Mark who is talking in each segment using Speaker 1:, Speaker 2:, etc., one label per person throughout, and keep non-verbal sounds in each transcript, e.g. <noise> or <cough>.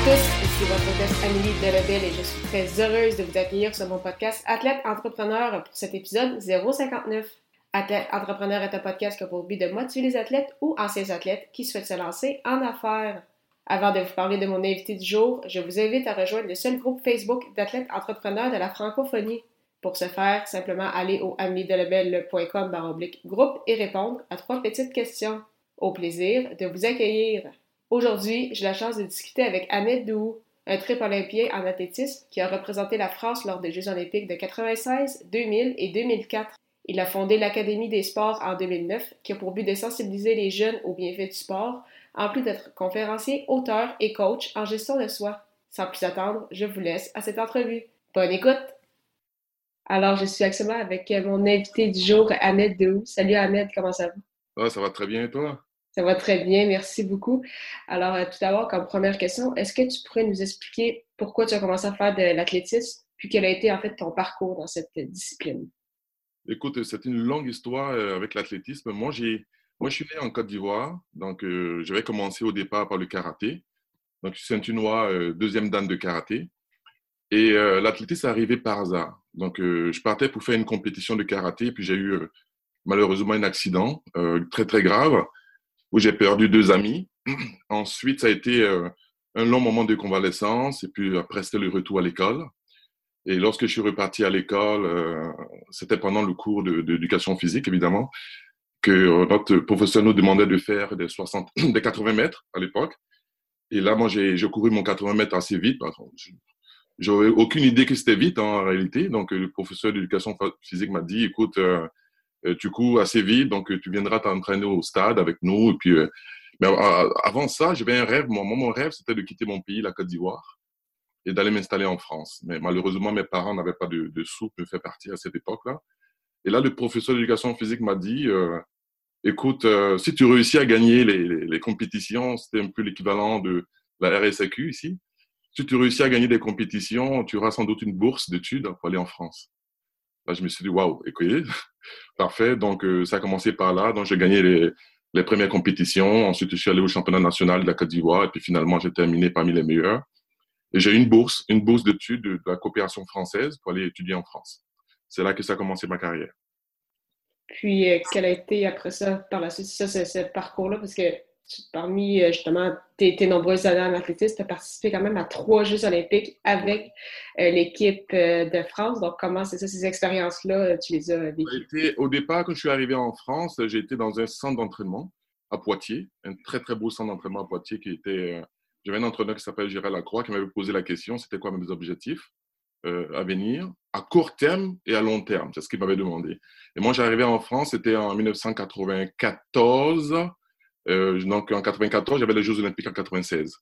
Speaker 1: À tous, ici votre hôtesse Amélie Delebel et je suis très heureuse de vous accueillir sur mon podcast Athlète Entrepreneur pour cet épisode 059. Athlète Entrepreneur est un podcast qui a pour de motiver les athlètes ou anciens athlètes qui souhaitent se lancer en affaires. Avant de vous parler de mon invité du jour, je vous invite à rejoindre le seul groupe Facebook d'athlètes entrepreneurs de la francophonie. Pour ce faire, simplement aller au ameliedelebel.com groupe et répondre à trois petites questions. Au plaisir de vous accueillir. Aujourd'hui, j'ai la chance de discuter avec Ahmed Dou, un triple olympien en athlétisme qui a représenté la France lors des Jeux olympiques de 96, 2000 et 2004. Il a fondé l'Académie des sports en 2009 qui a pour but de sensibiliser les jeunes aux bienfaits du sport, en plus d'être conférencier, auteur et coach en gestion de soi. Sans plus attendre, je vous laisse à cette entrevue. Bonne écoute! Alors, je suis actuellement avec mon invité du jour, Ahmed Dou. Salut Ahmed, comment ça
Speaker 2: va? ça va très bien toi?
Speaker 1: Ça va très bien, merci beaucoup. Alors, euh, tout d'abord, comme première question, est-ce que tu pourrais nous expliquer pourquoi tu as commencé à faire de l'athlétisme, puis quel a été en fait ton parcours dans cette discipline?
Speaker 2: Écoute, c'est une longue histoire euh, avec l'athlétisme. Moi, j'ai, moi, je suis né en Côte d'Ivoire, donc euh, j'avais commencé au départ par le karaté. Donc, je suis un deuxième dan de karaté. Et l'athlétisme est arrivé par hasard. Donc, je partais pour faire une compétition de karaté, puis j'ai eu malheureusement un accident très, très grave où j'ai perdu deux amis. <clears throat> Ensuite, ça a été euh, un long moment de convalescence et puis après, c'était le retour à l'école. Et lorsque je suis reparti à l'école, euh, c'était pendant le cours d'éducation physique, évidemment, que euh, notre professeur nous demandait de faire des, 60, <clears throat> des 80 mètres à l'époque. Et là, moi, j'ai couru mon 80 mètres assez vite. J'avais aucune idée que c'était vite en réalité. Donc, le professeur d'éducation physique m'a dit, écoute, tu cours assez vite, donc euh, tu viendras t'entraîner au stade avec nous. Et puis, euh, mais avant ça, j'avais un rêve. Moi, mon rêve, c'était de quitter mon pays, la Côte d'Ivoire, et d'aller m'installer en France. Mais malheureusement, mes parents n'avaient pas de, sous pour me faire partir à cette époque-là. Et là, le professeur d'éducation physique m'a dit, écoute, si tu réussis à gagner les, les, les compétitions, c'était un peu l'équivalent de la RSAQ ici. Si tu réussis à gagner des compétitions, tu auras sans doute une bourse d'études pour aller en France. Là, je me suis dit, waouh, écoutez, <laughs> parfait. Donc, euh, ça a commencé par là. Donc, j'ai gagné les, les, premières compétitions. Ensuite, je suis allé au championnat national de la Côte d'Ivoire. Et puis, finalement, j'ai terminé parmi les meilleurs. Et j'ai eu une bourse, une bourse d'études de, la coopération française pour aller étudier en France. C'est là que ça a commencé ma carrière.
Speaker 1: Puis, euh, quel a été après ça, par la suite, ça, ce parcours-là? Parce que parmi euh, justement tes, nombreuses années en athlétisme, tu as participé quand même à trois Jeux olympiques avec euh, l'équipe euh, de France. Donc, comment c'est ça, ces expériences-là, tu les as vécues?
Speaker 2: Au départ, quand je suis arrivé en France, j'ai été dans un centre d'entraînement à Poitiers, un très, très beau centre d'entraînement à Poitiers qui était... J'avais un entraîneur qui s'appelle Gérald Lacroix qui m'avait posé la question, c'était quoi mes objectifs à venir, à court terme et à long terme. C'est ce qu'il m'avait demandé. Et moi, j'arrivais en France, c'était en 1994. Euh, donc en 94, j'avais les Jeux Olympiques en 96.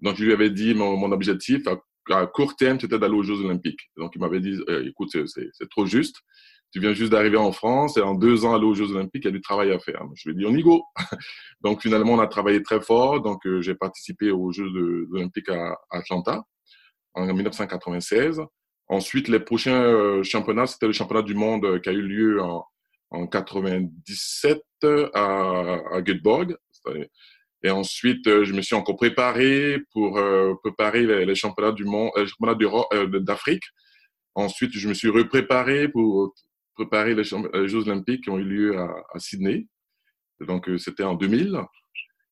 Speaker 2: Donc je lui avais dit mon, objectif à, court terme, c'était d'aller aux Jeux Olympiques. Donc il m'avait dit, euh, écoute, c'est trop juste. Tu viens juste d'arriver en France et en deux ans aller aux Jeux Olympiques, il y a du travail à faire. Je lui ai dit, on y go. <laughs> donc finalement, on a travaillé très fort. Donc euh, j'ai participé aux Jeux Olympiques à, Atlanta en 1996. Ensuite, les prochains championnats, c'était le championnat du monde qui a eu lieu en, en 97 à, à Göteborg. Et ensuite, euh, je me suis encore préparé pour euh, préparer les, championnats du monde, championnats euh, d'Afrique. Ensuite, je me suis repréparé pour préparer les, Jeux Olympiques qui ont eu lieu à, Sydney. Donc, c'était en 2000.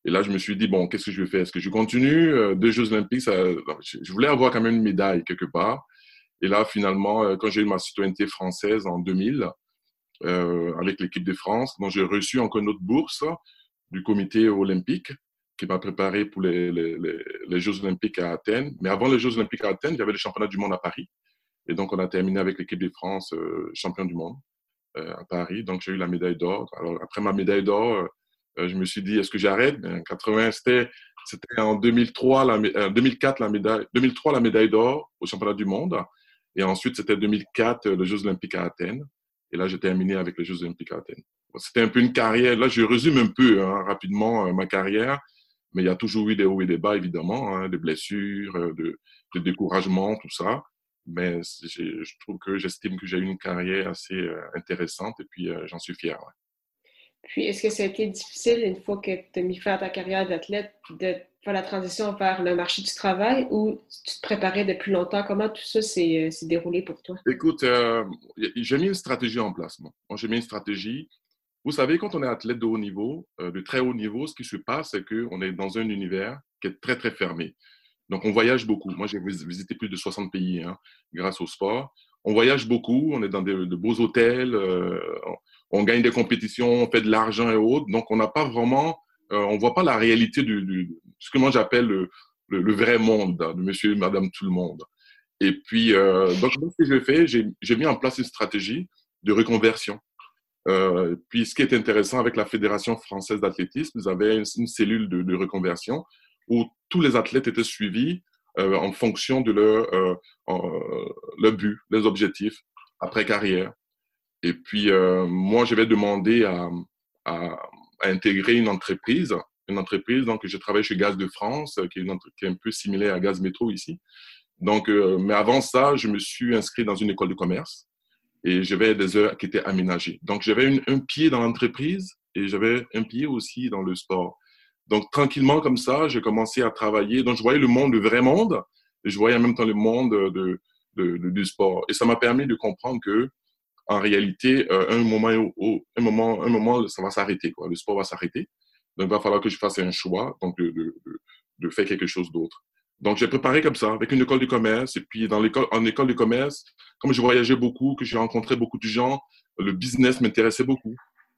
Speaker 2: Et là, je me suis dit, bon, qu'est-ce que je vais faire? Est-ce que je continue? Deux Jeux Olympiques, je voulais avoir quand même une médaille quelque part. Et là, finalement, quand j'ai eu ma citoyenneté française en 2000, euh, avec l'équipe de France, j'ai reçu encore une autre bourse du comité olympique qui m'a préparé pour les, Jeux olympiques à Athènes. Mais avant les Jeux olympiques à Athènes, j'avais les championnats du monde à Paris. Et donc, on a terminé avec l'équipe de France euh, champion du monde euh, à Paris. Donc, j'ai eu la médaille d'or. Alors, après ma médaille d'or, euh, je me suis dit, est-ce que j'arrête? En 80, c'était C'était en 2003, la, 2004, la médaille, 2003, la médaille d'or au championnat du monde. Et ensuite, c'était 2004, les Jeux olympiques à Athènes. Et là, j'ai terminé avec les Jeux olympiques à Athènes. C'était un peu une carrière. Là, je résume un peu hein, rapidement ma carrière. Mais il y a toujours eu des hauts et des bas, évidemment, hein, des blessures, de, de découragement, tout ça mais je trouve que j'estime que j'ai eu une carrière assez euh, intéressante et puis euh, j'en suis fier.
Speaker 1: Puis, est-ce que ça a été difficile, une fois que tu as mis fin à ta carrière d'athlète, de faire la transition vers le marché du travail ou tu te préparais depuis longtemps? Comment tout ça s'est euh, déroulé pour toi?
Speaker 2: Écoute, j'ai mis une stratégie en place. Moi, j'ai mis une stratégie. Vous savez, quand on est athlète de haut niveau, de très haut niveau, ce qui se passe, c'est qu'on est dans un univers qui est très, très fermé. Donc, on voyage beaucoup. Moi, j'ai visité plus de 60 pays hein, grâce au sport. On voyage beaucoup, on est dans de, beaux hôtels, euh, on, gagne des compétitions, on fait de l'argent et autres. Donc, on n'a pas vraiment, euh, on voit pas la réalité de ce que moi j'appelle le, vrai monde, de monsieur et madame tout le monde. Et puis, euh, donc, ce que j'ai fait, j'ai mis en place une stratégie de reconversion. Puis, ce qui est intéressant avec la Fédération française d'athlétisme, vous avez une, cellule de, reconversion où tous les athlètes étaient suivis euh, en fonction de leur, euh, euh, leur but, les objectifs après carrière. Et puis, moi, je vais demander à, à, intégrer une entreprise. Une entreprise, donc, je travaille chez Gaz de France, qui est, une, qui est un peu similaire à Gaz Métro ici. Donc, mais avant ça, je me suis inscrit dans une école de commerce et j'avais des heures qui étaient aménagées. Donc, j'avais un pied dans l'entreprise et j'avais un pied aussi dans le sport. Donc, tranquillement, comme ça, j'ai commencé à travailler. Donc, je voyais le monde, le vrai monde, et je voyais en même temps le monde de, du sport. Et ça m'a permis de comprendre que, en réalité, euh, un, moment, un, moment, un moment, ça va s'arrêter. Le sport va s'arrêter. Donc, il va falloir que je fasse un choix, donc de, de, de faire quelque chose d'autre. Donc, j'ai préparé comme ça, avec une école de commerce. Et puis, dans l'école, en école de commerce, comme je voyageais beaucoup, que j'ai rencontré beaucoup de gens, le business m'intéressait beaucoup.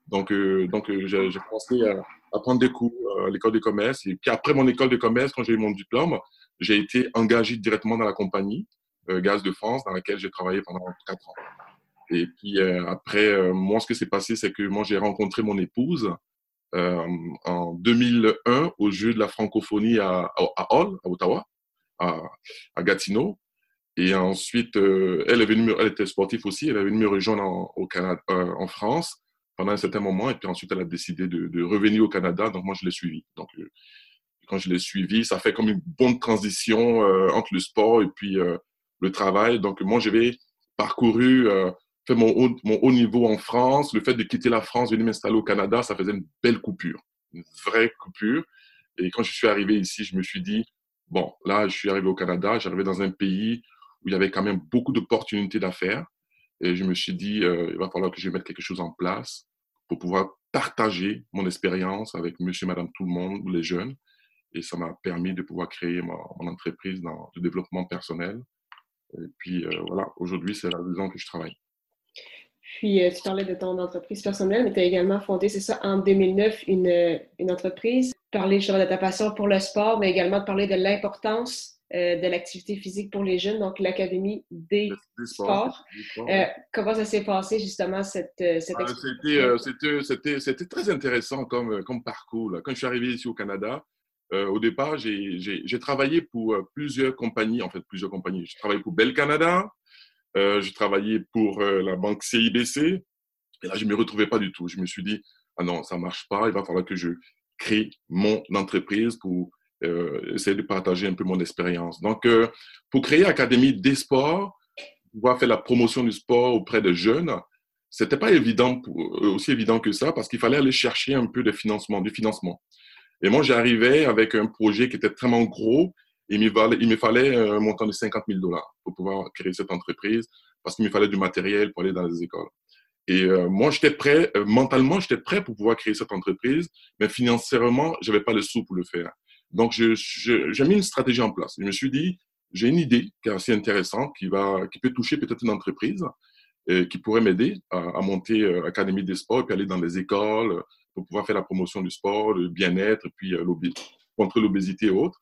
Speaker 2: Donc, euh, donc euh, j'ai commencé à, à, prendre des cours euh, à l'école de commerce. Et puis après mon école de commerce, quand j'ai eu mon diplôme, j'ai été engagé directement dans la compagnie Gaz de France, dans laquelle j'ai travaillé pendant quatre ans. Et puis après, moi, ce qui s'est passé, c'est que moi, j'ai rencontré mon épouse en 2001 au jeu de la francophonie à, à Hall, à Ottawa, à, à Gatineau. Et ensuite, elle, est venue, elle était sportive aussi, elle est venue me rejoindre en, au Canada, en France pendant un certain moment. Et puis ensuite, elle a décidé de, revenir au Canada. Donc, moi, je l'ai suivi. Donc, euh, quand je l'ai suivi, ça fait comme une bonne transition euh, entre le sport et puis euh, le travail. Donc, moi, j'avais parcouru, fait mon haut, mon haut niveau en France. Le fait de quitter la France, venir m'installer au Canada, ça faisait une belle coupure, une vraie coupure. Et quand je suis arrivé ici, je me suis dit, bon, là, je suis arrivé au Canada, j'arrivais dans un pays où il y avait quand même beaucoup d'opportunités d'affaires. Et je me suis dit, euh, il va falloir que je mette quelque chose en place pour pouvoir partager mon expérience avec monsieur, madame, tout le monde, les jeunes. Et ça m'a permis de pouvoir créer mon, entreprise dans le développement personnel. Et puis euh, voilà, aujourd'hui, c'est la raison que je travaille.
Speaker 1: Puis, euh, tu parlais de ton entreprise personnelle, mais tu as également fondé, c'est ça, en 2009, une, une entreprise. Parler justement de ta passion pour le sport, mais également de parler de l'importance euh, de l'activité physique pour les jeunes, donc l'Académie des, sports. Euh, comment ça s'est passé justement cette, euh, cette
Speaker 2: ah, C'était très intéressant comme, comme parcours. Quand je suis arrivé ici au Canada, au départ, j'ai travaillé pour plusieurs compagnies, en fait plusieurs compagnies. Je travaillé pour Bell Canada, j'ai travaillé pour la banque CIBC, et là je ne me retrouvais pas du tout. Je me suis dit, ah non, ça ne marche pas, il va falloir que je crée mon entreprise pour essayer de partager un peu mon expérience. Donc, euh, pour créer Académie des sports, pouvoir faire la promotion du sport auprès des jeunes, c'était pas évident, euh, aussi évident que ça, parce qu'il fallait aller chercher un peu de financement, du financement. Et moi, j'arrivais avec un projet qui était vraiment gros. Il, me fallait un montant de 50 000 dollars pour pouvoir créer cette entreprise, parce qu'il me fallait du matériel pour aller dans les écoles. Et euh, moi, j'étais prêt, mentalement, j'étais prêt pour pouvoir créer cette entreprise, mais financièrement, j'avais pas le sous pour le faire. Donc, j'ai mis une stratégie en place. Je me suis dit, j'ai une idée qui est assez intéressante, qui, va, qui peut toucher peut-être une entreprise, qui pourrait m'aider à, monter euh, Académie des sports, et puis aller dans les écoles pour pouvoir faire la promotion du sport, le bien-être, puis euh, contre l'obésité et autres.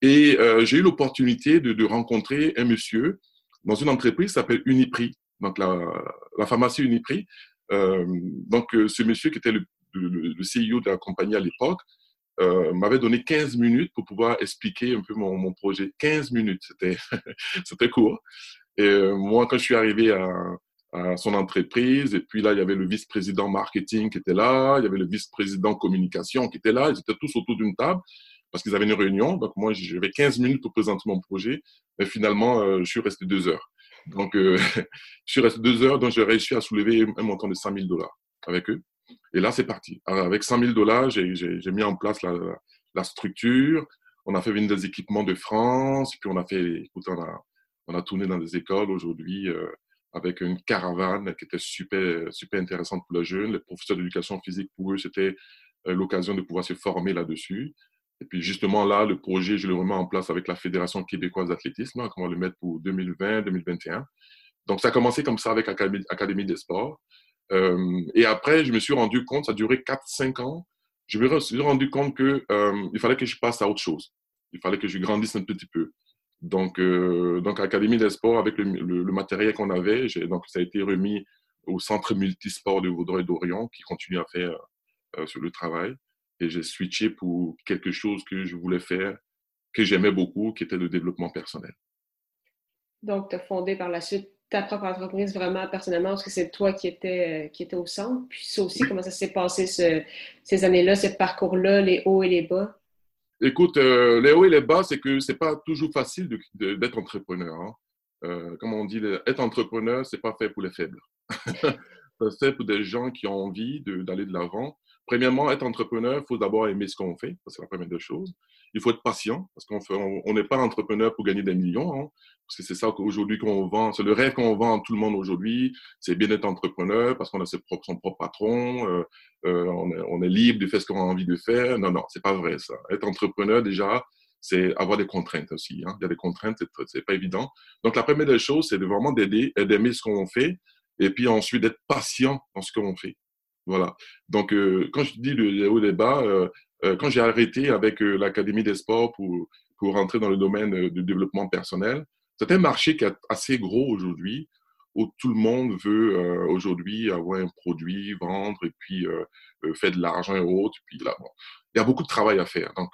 Speaker 2: Et euh, j'ai eu l'opportunité de, rencontrer un monsieur dans une entreprise qui s'appelle Uniprix, donc la, la pharmacie Uniprix. Euh, donc, ce monsieur qui était le, le CEO de la compagnie à l'époque, euh, m'avait donné 15 minutes pour pouvoir expliquer un peu mon, projet. 15 minutes, <laughs> c'était, court. Et euh, moi, quand je suis arrivé à, son entreprise, et puis là, il y avait le vice-président marketing qui était là, il y avait le vice-président communication qui était là, ils étaient tous autour d'une table parce qu'ils avaient une réunion. Donc, moi, j'avais 15 minutes pour présenter mon projet, mais finalement, euh, je suis resté deux heures. Donc, <laughs> je suis resté deux heures, donc j'ai réussi à soulever un montant de 100 000 dollars avec eux. Et là, c'est parti. avec 100 000 dollars, j'ai mis en place la, structure. On a fait venir des équipements de France. Puis on a fait, on a, tourné dans des écoles aujourd'hui euh, avec une caravane qui était super, super intéressante pour les jeunes. Les professeurs d'éducation physique, pour eux, c'était euh, l'occasion de pouvoir se former là-dessus. Et puis justement là, le projet, je le remets en place avec la Fédération québécoise d'athlétisme, on va le mettre pour 2020-2021. Donc ça a commencé comme ça avec Académie, Académie des sports. Euh, et après, je me suis rendu compte, ça a duré 4-5 ans, je me suis rendu compte qu'il euh, fallait que je passe à autre chose. Il fallait que je grandisse un petit peu. Donc, euh, donc Académie des sports, avec le, le, matériel qu'on avait, donc ça a été remis au centre multisport de Vaudreuil-Dorion qui continue à faire euh, sur le travail. Et j'ai switché pour quelque chose que je voulais faire, que j'aimais beaucoup, qui était le développement personnel.
Speaker 1: Donc, tu as fondé par la suite ta propre entreprise vraiment personnellement, parce que c'est toi qui étais, euh, qui était au centre. Puis ça aussi, comment ça s'est passé ces années-là, ce parcours-là, les hauts et les bas?
Speaker 2: Écoute, euh, les hauts et les bas, c'est que c'est pas toujours facile d'être entrepreneur. Hein. Euh, comme on dit, être entrepreneur, c'est pas fait pour les faibles. <laughs> c'est pour des gens qui ont envie d'aller de l'avant Premièrement, être entrepreneur, il faut d'abord aimer ce qu'on fait. C'est la première des choses. Il faut être patient parce qu'on on n'est pas entrepreneur pour gagner des millions. Hein, parce que c'est ça qu'aujourd'hui qu'on vend. C'est le rêve qu'on vend à tout le monde aujourd'hui. C'est bien d'être entrepreneur parce qu'on a ses propres, son propre patron. Euh, euh, on, est, on, libre de faire ce qu'on a envie de faire. Non, non, c'est pas vrai ça. Être entrepreneur, déjà, c'est avoir des contraintes aussi. Hein. Il y a des contraintes, c'est pas évident. Donc, la première des choses, c'est vraiment d'aider, d'aimer ce qu'on fait et puis ensuite d'être patient dans ce qu'on fait. Voilà. Donc, euh, quand je dis le haut débat, euh, euh, quand j'ai arrêté avec l'Académie des sports pour, pour rentrer dans le domaine du développement personnel, c'est un marché qui est assez gros aujourd'hui, où tout le monde veut aujourd'hui avoir un produit, vendre et puis faire de l'argent et autres. Puis là, bon, il y a beaucoup de travail à faire. Donc,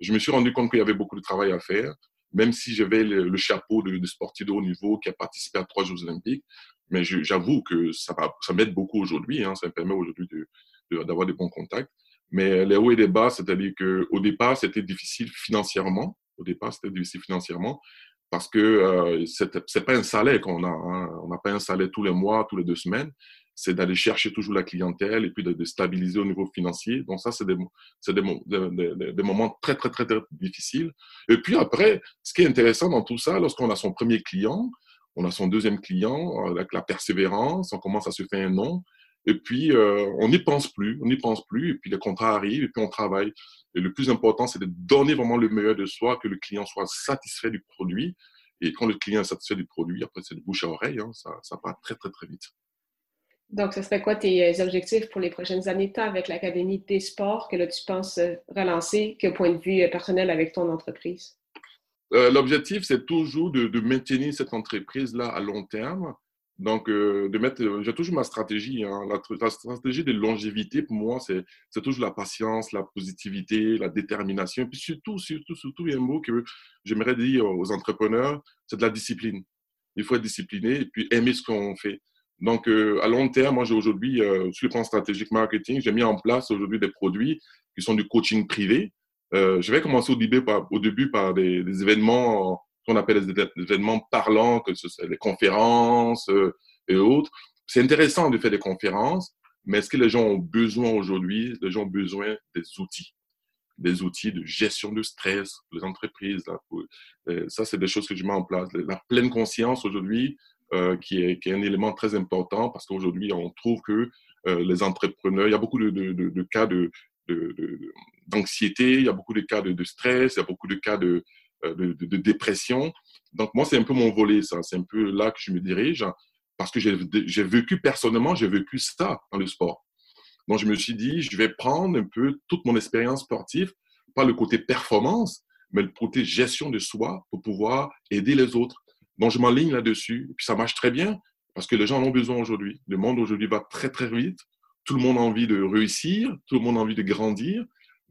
Speaker 2: je me suis rendu compte qu'il y avait beaucoup de travail à faire même si j'avais le, le, chapeau de, de, sportif de haut niveau qui a participé à trois Jeux olympiques. Mais j'avoue que ça, ça m'aide beaucoup aujourd'hui. Hein, ça me permet aujourd'hui d'avoir de, des bons contacts. Mais les hauts et les bas, c'est-à-dire qu'au départ, c'était difficile financièrement. Au départ, c'était difficile financièrement parce que euh, c'est pas un salaire qu'on a. Hein. On n'a pas un salaire tous les mois, tous les deux semaines c'est d'aller chercher toujours la clientèle et puis de, stabiliser au niveau financier. Donc ça, c'est des, des, des, moments très, très, très, très difficiles. Et puis après, ce qui est intéressant dans tout ça, lorsqu'on a son premier client, on a son deuxième client, avec la persévérance, on commence à se faire un nom, et puis euh, on n'y pense plus, on n'y pense plus, et puis les contrats arrivent, et puis on travaille. Et le plus important, c'est de donner vraiment le meilleur de soi, que le client soit satisfait du produit. Et quand le client est satisfait du produit, après c'est de bouche à oreille, hein, ça, ça part très, très, très vite.
Speaker 1: Donc, ce serait quoi tes euh, objectifs pour les prochaines années, tant avec l'Académie des sports que là, tu penses euh, relancer, que point de vue euh, personnel avec ton entreprise?
Speaker 2: L'objectif, c'est toujours de, maintenir cette entreprise-là à long terme. Donc, de mettre, j'ai toujours ma stratégie. Hein. La, stratégie de longévité, pour moi, c'est toujours la patience, la positivité, la détermination. Puis surtout, surtout, surtout, il y a un mot que j'aimerais dire aux entrepreneurs, c'est de la discipline. Il faut être discipliné et puis aimer ce qu'on fait. Donc, euh, à long terme, moi, j'ai aujourd'hui, euh, sur le plan stratégique marketing, j'ai mis en place aujourd'hui des produits qui sont du coaching privé. Euh, je vais commencer au début par, des, événements qu'on appelle des, événements parlants, que ce soit des conférences et autres. C'est intéressant de faire des conférences, mais est-ce que les gens ont besoin aujourd'hui Les gens ont besoin des outils? Des outils de gestion de stress les entreprises. Là, ça, c'est des choses que je mets en place. La pleine conscience aujourd'hui, euh, qui, est, qui, est, un élément très important parce qu'aujourd'hui, on trouve que euh, les entrepreneurs, il y a beaucoup de, de, de, de cas d'anxiété, il y a beaucoup de cas de, stress, il y a beaucoup de cas de, euh, de, dépression. Donc, moi, c'est un peu mon volet, ça. C'est un peu là que je me dirige parce que j'ai vécu personnellement, j'ai vécu ça dans le sport. Donc, je me suis dit, je vais prendre un peu toute mon expérience sportive, pas le côté performance, mais le côté gestion de soi pour pouvoir aider les autres. Donc, je m'enligne là-dessus. Puis, ça marche très bien parce que les gens en ont besoin aujourd'hui. Le monde aujourd'hui va très, très vite. Tout le monde a envie de réussir. Tout le monde a envie de grandir.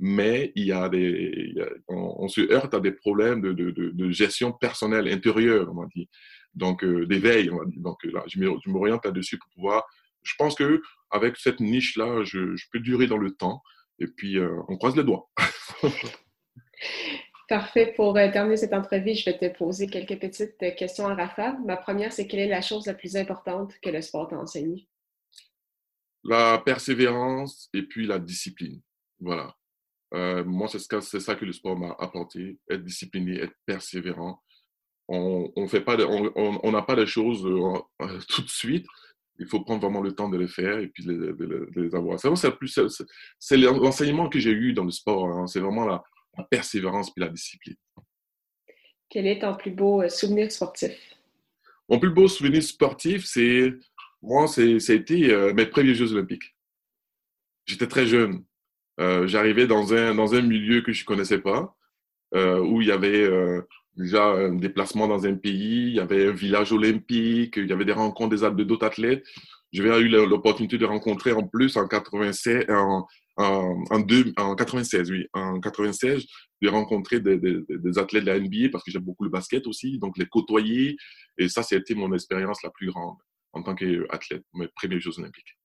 Speaker 2: Mais il y a des, on, se heurte à des problèmes de, de, de, gestion personnelle, intérieure, on dit. Donc, euh, d'éveil, on dit. Donc là, je m'oriente là-dessus pour pouvoir. Je pense que avec cette niche-là, je, je, peux durer dans le temps. Et puis, euh, on croise les doigts. <laughs>
Speaker 1: Parfait. Pour euh, terminer cette entrevue, je vais te poser quelques petites questions à Rafa. Ma première, c'est quelle est la chose la plus importante que le sport t'a enseigné?
Speaker 2: La persévérance et puis la discipline. Voilà. Euh, moi, c'est ça que le sport m'a apporté, être discipliné, être persévérant. On n'a fait pas on, pas les choses euh, tout de suite. Il faut prendre vraiment le temps de les faire et puis de, les avoir. C'est l'enseignement que j'ai eu dans le sport. Hein. C'est vraiment la, persévérance puis la discipline.
Speaker 1: Quel est ton plus beau euh, souvenir sportif?
Speaker 2: Mon plus beau souvenir sportif, c'est moi, ça a été mes premiers Jeux olympiques. J'étais très jeune. Euh, j'arrivais dans un, dans un milieu que je connaissais pas, euh, où il y avait euh, déjà un déplacement dans un pays, il y avait un village olympique, il y avait des rencontres des d'autres athlètes. J'avais eu l'opportunité de rencontrer en plus en 96, en, en, en, deux, en 96, oui, en 96, de rencontrer des, athlètes de la NBA parce que j'aime beaucoup le basket aussi, donc les côtoyer. Et ça, c'était mon expérience la plus grande en tant qu'athlète, mes premiers Jeux olympiques.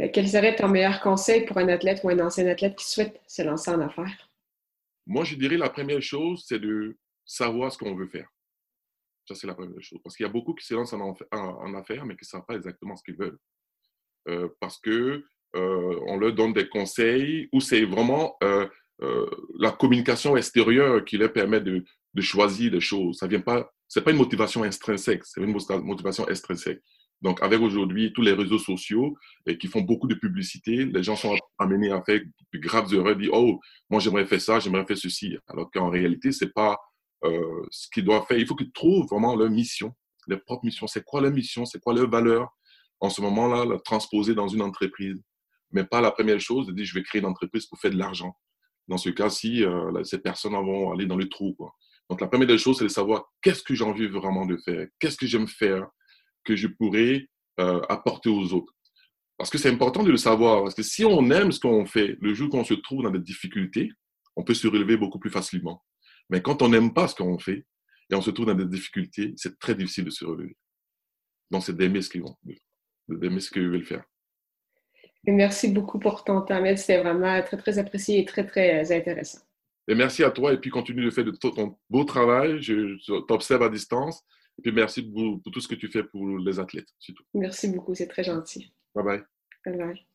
Speaker 1: Euh, quel serait ton meilleur conseil pour un athlète ou un ancien athlète qui souhaite se lancer en affaires?
Speaker 2: Moi, je dirais la première chose, c'est de savoir ce qu'on veut faire. Ça, c'est la première chose. Parce qu'il y a beaucoup qui se lancent en, affaires, mais qui ne savent pas exactement ce qu'ils veulent. Euh, parce que euh, on leur donne des conseils ou c'est vraiment la communication extérieure qui leur permet de, choisir des choses. Ça vient pas une motivation intrinsèque, c'est une motivation extrinsèque. Donc, avec aujourd'hui tous les réseaux sociaux et qui font beaucoup de publicité, les gens sont amenés à faire de graves erreurs, dire oh, moi j'aimerais faire ça, j'aimerais faire ceci, alors qu'en réalité c'est pas euh, ce qu'ils doivent faire. Il faut qu'ils trouvent vraiment leur mission, leur propre mission. C'est quoi leur mission, c'est quoi leur valeur? En ce moment-là, la transposer dans une entreprise, mais pas la première chose de dire je vais créer une entreprise pour faire de l'argent. Dans ce cas-ci, euh, ces personnes vont aller dans le trou. Donc la première des choses, c'est de savoir qu'est-ce que j'ai envie vraiment de faire, qu'est-ce que j'aime faire? Que je pourrais euh, apporter aux autres. Parce que c'est important de le savoir. Parce que si on aime ce qu'on fait, le jour qu'on se trouve dans des difficultés, on peut se relever beaucoup plus facilement. Mais quand on n'aime pas ce qu'on fait et on se trouve dans des difficultés, c'est très difficile de se relever. Donc, c'est d'aimer ce qu'ils vont, d'aimer ce qu'ils veulent faire.
Speaker 1: merci beaucoup pour ton temps, C'était vraiment très, très apprécié et très, très intéressant.
Speaker 2: Et merci à toi et puis continue de faire de ton beau travail. Je t'observe à distance et puis merci pour, tout ce que tu fais pour les athlètes.
Speaker 1: Merci beaucoup, c'est très gentil.
Speaker 2: Bye bye.
Speaker 1: Bye bye.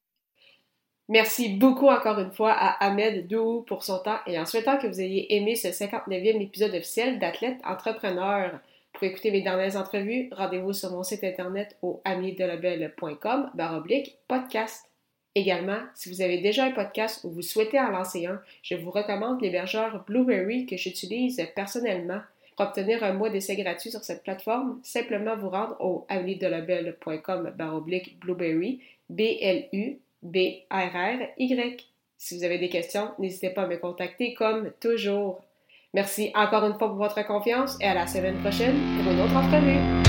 Speaker 1: Merci beaucoup encore une fois à Ahmed Dou pour son temps et en souhaitant que vous ayez aimé ce 59e épisode officiel d'Athlète Entrepreneur. Pour écouter mes dernières entrevues, rendez-vous sur mon site internet au amidelabel.com baroblique podcast. Également, si vous avez déjà un podcast ou vous souhaitez en lancer un, je vous recommande l'hébergeur Blueberry que j'utilise personnellement pour obtenir un mois d'essai gratuit sur cette plateforme, simplement vous rendre au baroblique blueberry, B-L-U-B-R-R-Y. Si vous avez des questions, n'hésitez pas à me contacter comme toujours. Merci encore une fois pour votre confiance et à la semaine prochaine pour une autre entrevue.